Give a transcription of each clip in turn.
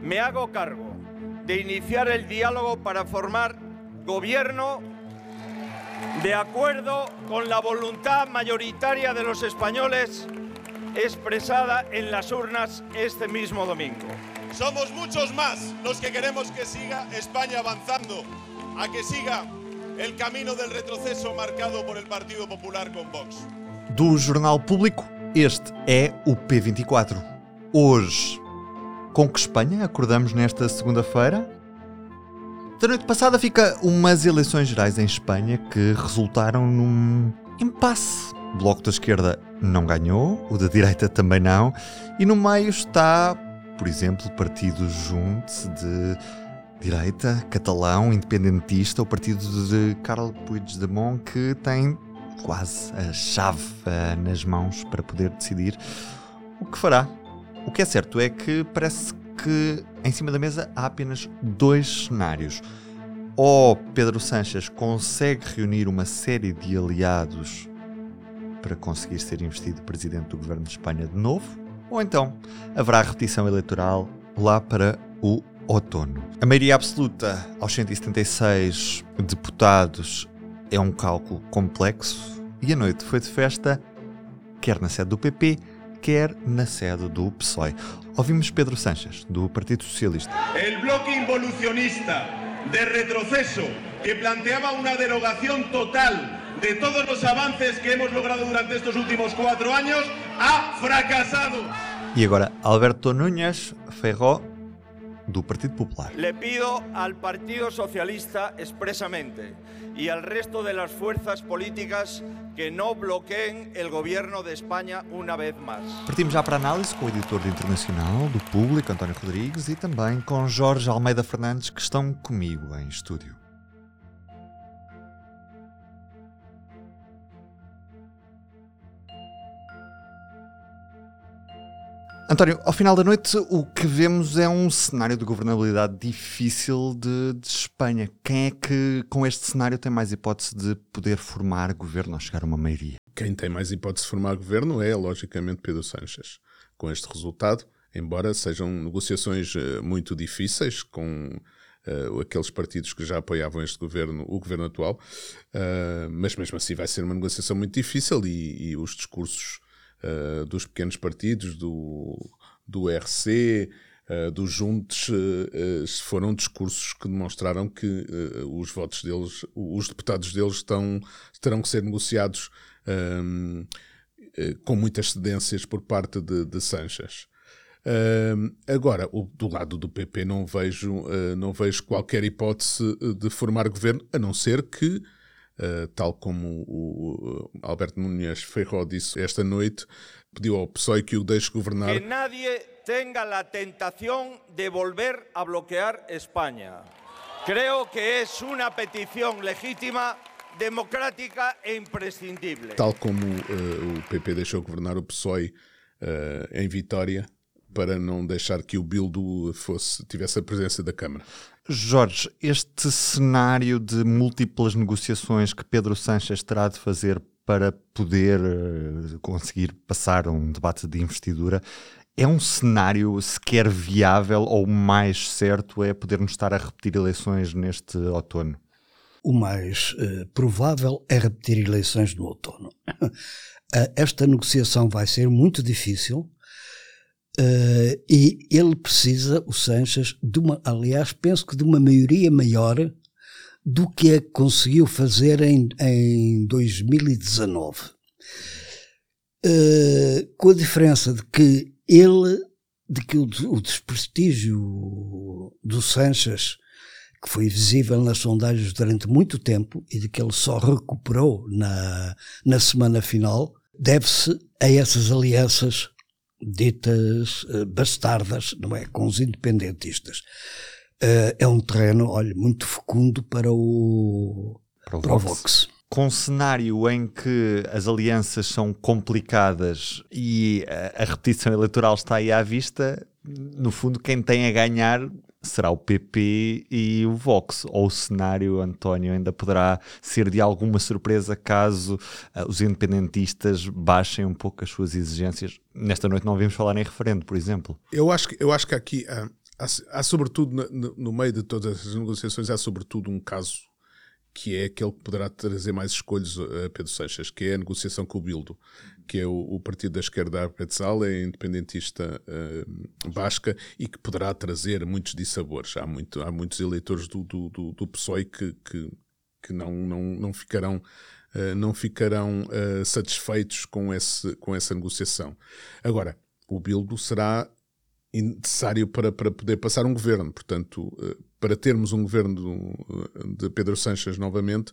me hago cargo de iniciar el diálogo para formar gobierno de acuerdo con la voluntad mayoritaria de los españoles expresada en las urnas este mismo domingo. Somos muchos más los que queremos que siga España avanzando, a que siga el camino del retroceso marcado por el Partido Popular con Vox. Do Jornal Público, este é o P24. Hoje, com que Espanha acordamos nesta segunda-feira? Da noite passada fica umas eleições gerais em Espanha que resultaram num impasse. O Bloco da Esquerda não ganhou, o da direita também não, e no meio está por exemplo, o partido Junte de direita, catalão, independentista, o partido de Carlos Puigdemont, que tem quase a chave uh, nas mãos para poder decidir o que fará. O que é certo é que parece que em cima da mesa há apenas dois cenários. Ou Pedro Sanches consegue reunir uma série de aliados para conseguir ser investido presidente do governo de Espanha de novo, ou então haverá repetição eleitoral lá para o outono. A maioria absoluta aos 176 deputados é um cálculo complexo e a noite foi de festa, quer na sede do PP, quer na sede do PSOE. Ouvimos Pedro Sanches, do Partido Socialista. El bloque involucionista de retroceso que planteaba una derogación total de todos los avances que hemos logrado durante estos últimos cuatro años, ha fracasado. E agora, Alberto Núñez Ferró, do Partido Popular. Le pido al Partido Socialista expresamente y al resto de las fuerzas políticas que no bloqueen el gobierno de España una vez más. Partimos já para a análise com o editor de Internacional, do Público, António Rodrigues, e também com Jorge Almeida Fernandes, que estão comigo em estúdio. António, ao final da noite o que vemos é um cenário de governabilidade difícil de, de, Espanha. Quem é que com este cenário tem mais hipótese de poder formar governo ou chegar a uma maioria? Quem tem mais hipótese de formar governo é, logicamente, Pedro Sánchez. Com este resultado, embora sejam negociações uh, muito difíceis com uh, aqueles partidos que já apoiavam este governo, o governo atual, uh, mas mesmo assim vai ser uma negociação muito difícil e, e os discursos uh, dos pequenos partidos, do, do RC, uh, dos Juntos, uh, foram discursos que demonstraram que os votos deles, os deputados deles estão, terão que ser negociados um, com muitas cedências por parte de, de Sanches. Uh, agora, o, do lado do PP não vejo, uh, não vejo qualquer hipótese de formar governo, a não ser que Uh, tal como o, o Alberto Núñez Ferro disse esta noite, pediu ao PSOE que o deixe governar. Que nadie tenga la tentación de volver a bloquear España. Creo que es una petición legítima democrática e imprescindible. Tal como uh, o PP deixou governar o PSOE uh, em Vitória, para não deixar que o Bildu fosse, tivesse a presença da Câmara. Jorge, este cenário de múltiplas negociações que Pedro Sánchez terá de fazer para poder eh, conseguir passar um debate de investidura é um cenário sequer viável ou mais certo é podermos estar a repetir eleições neste outono? O mais uh, provável é repetir eleições no outono. Uh, esta negociação vai ser muito difícil Uh, e ele precisa, o Sanches, de uma, aliás, penso que de uma maioria maior do que a conseguiu fazer em, em 2019. Uh, com a diferença de que ele, de que o, o desprestígio do Sanches, que foi visível nas sondagens durante muito tempo e de que ele só recuperou na, na semana final, deve-se a essas alianças ditas uh, bastardas, não é? Com os independentistas. Uh, é um terreno, olha, muito fecundo para o, para o, para o Vox. Com um cenário em que as alianças são complicadas e a, a repetição eleitoral está aí à vista, no fundo, quem tem a ganhar será o PP e o Vox. Ou o cenário, António, ainda poderá ser de alguma surpresa caso uh, os independentistas baixem um pouco as suas exigências. Nesta noite não ouvimos falar em referendo, por exemplo. Eu acho que, eu acho que aqui há, há, há sobretudo, no, no meio de todas as negociações, há sobretudo um caso que é aquele que poderá trazer mais escolhas a Pedro Sanches, que é a negociação com o Bildo, que é o, o partido da esquerda Arpetzal, é independentista uh, basca e que poderá trazer muitos dissabores. Há, muito, há muitos eleitores do, do, do, do PSOE que, que, que não, não, não ficarão Uh, não ficarão uh, satisfeitos com, esse, com essa negociação. Agora, o Bildo será necessário para, para poder passar um governo. Portanto, uh, para termos um governo de Pedro Sanches novamente,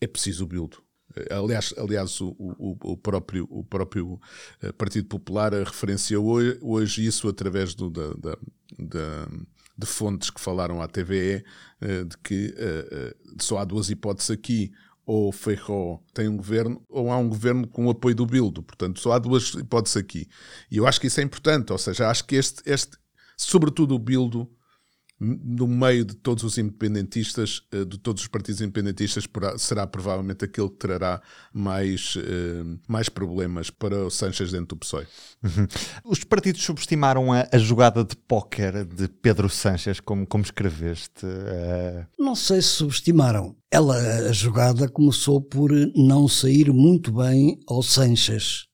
é preciso o Bildo. Aliás, aliás o, o, o, próprio, o próprio Partido Popular referenciou hoje, hoje isso através do, da, da, da, de fontes que falaram à TVE de que só há duas hipóteses aqui ou Feijó tem um governo, ou há um governo com o apoio do Bildo. Portanto, só há duas hipóteses aqui. E eu acho que isso é importante, ou seja, acho que este, este sobretudo o Bildo, no meio de todos os independentistas, eh, de todos os partidos independentistas, será provavelmente aquele que trará mais, eh, mais problemas para o Sanches dentro do PSOE. Uhum. Os partidos subestimaram a, a, jogada de póquer de Pedro Sanches, como, como escreveste? Uh... Não sei se subestimaram. Ela, a jogada começou por não sair muito bem ao Sanches,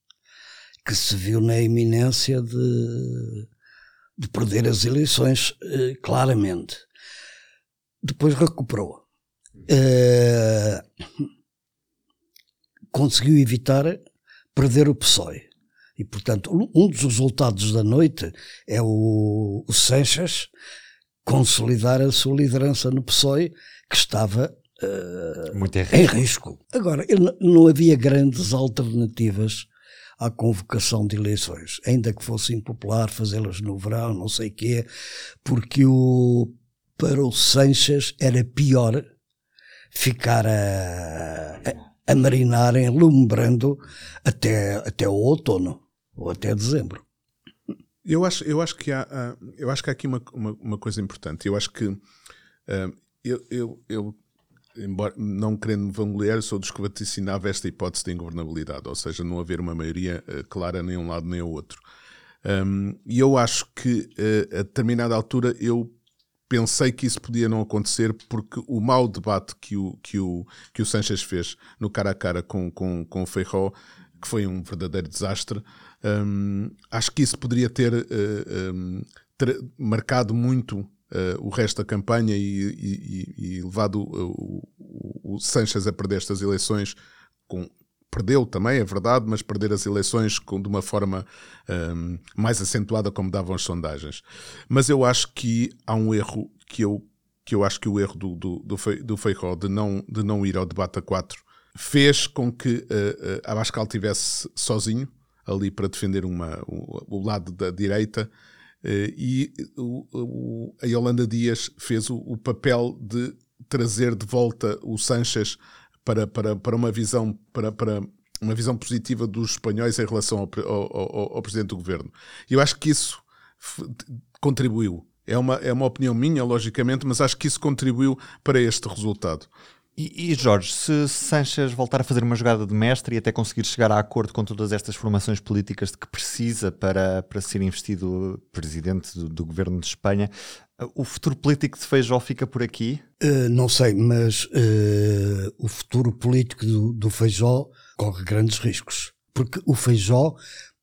que se viu na iminência de de perder as eleições, uh, claramente. Depois recuperou. Uh, conseguiu evitar perder o PSOE. E, portanto, um dos resultados da noite é o, o Sanches consolidar a sua liderança no PSOE, que estava uh, em, risco. Agora, não havia grandes alternativas à convocação de eleições, ainda que fosse impopular fazê-las no verão, não sei quê, porque o, para o Sanches era pior ficar a, a, a marinar enlumbrando até, até o outono ou até dezembro. Eu acho, eu acho, que, há, eu acho que há aqui uma, uma, uma coisa importante. Eu acho que uh, eu, eu, eu embora não querendo vangloriar, sou dos que vaticinava esta hipótese de ingovernabilidade, ou seja, não haver uma maioria uh, clara nem um lado nem o outro. Um, e eu acho que uh, a determinada altura eu pensei que isso podia não acontecer porque o mau debate que o, que o, que o Sanchez fez no cara a cara com, com, com o Feijó, que foi um verdadeiro desastre, um, acho que isso poderia ter, uh, um, ter marcado muito uh, o resto da campanha e, e, e levado o, o, o Sanchez a perder estas eleições com, perdeu também, é verdade, mas perder as eleições com, de uma forma um, ehm, mais acentuada, como davam as sondagens. Mas eu acho que há um erro que eu, que eu acho que o erro do, do, do, Fe, do Feijó de não, de não ir ao debate a quatro fez com que uh, uh, Abascal tivesse sozinho ali para defender uma, o, o lado da direita eh, e o, a Yolanda Dias fez o, o, papel de trazer de volta o Sanchez para, para, para uma visão para, para uma visão positiva dos espanhóis em relação ao, ao, ao presidente do governo. E eu acho que isso contribuiu. É uma, é uma opinião minha, logicamente, mas acho que isso contribuiu para este resultado. E, e, Jorge, se Sanches voltar a fazer uma jogada de mestre e até conseguir chegar a acordo com todas estas formações políticas de que precisa para, para ser investido presidente do, do governo de Espanha, o futuro político de Feijó fica por aqui? Uh, não sei, mas uh, o futuro político do, do Feijó corre grandes riscos. Porque o Feijó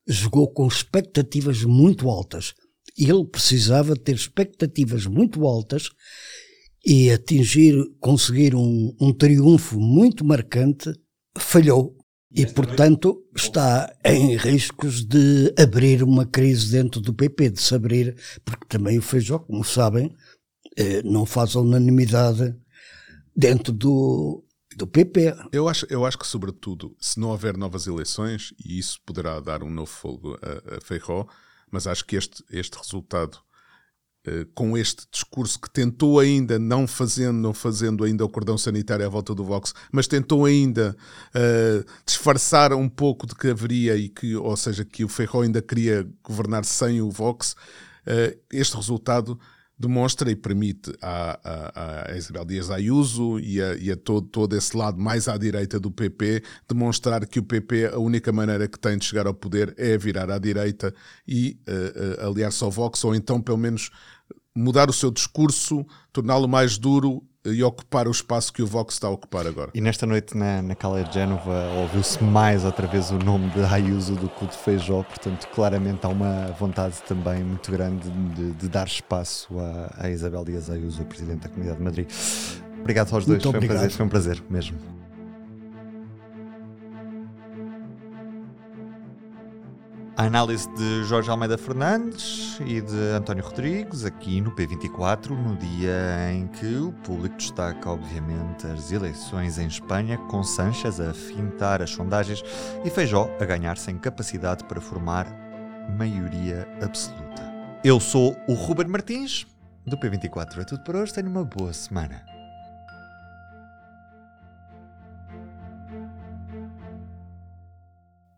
jogou com expectativas muito altas. Ele precisava ter expectativas muito altas e atingir, conseguir um, um triunfo muito marcante, falhou. E, portanto, está em riscos de abrir uma crise dentro do PP, de se abrir, porque também o Feijó, como sabem, eh, não faz a unanimidade dentro do, do PP. Eu acho, eu acho que, sobretudo, se não houver novas eleições, e isso poderá dar um novo fogo a, a Feijó, mas acho que este, este resultado com este discurso que tentou ainda, não fazendo, não fazendo ainda o cordão sanitário à volta do Vox, mas tentou ainda uh, disfarçar um pouco de que haveria e que, ou seja, que o Ferro ainda queria governar sem o Vox, uh, este resultado demonstra e permite a, a, a Isabel Dias Ayuso e a, e a todo, todo esse lado mais à direita do PP demonstrar que o PP, a única maneira que tem de chegar ao poder é virar à direita e uh, uh, aliar-se ao Vox, ou então pelo menos mudar o seu discurso, torná-lo mais duro e ocupar o espaço que o Vox está a ocupar agora. E nesta noite na, na Cala de Génova ouviu-se mais outra vez o nome de Ayuso do que o de Feijó, portanto claramente há uma vontade também muito grande de, de dar espaço a, a, Isabel Dias Ayuso, Presidente da Comunidade de Madrid. Obrigado aos dois, foi um, prazer, foi um prazer mesmo. A análise de Jorge Almeida Fernandes e de António Rodrigues, aqui no P24, no dia em que o público destaca, obviamente, as eleições em Espanha, com Sanches a fintar as sondagens e Feijó a ganhar sem capacidade para formar maioria absoluta. Eu sou o Ruben Martins, do P24. É tudo por hoje, tenho uma boa semana.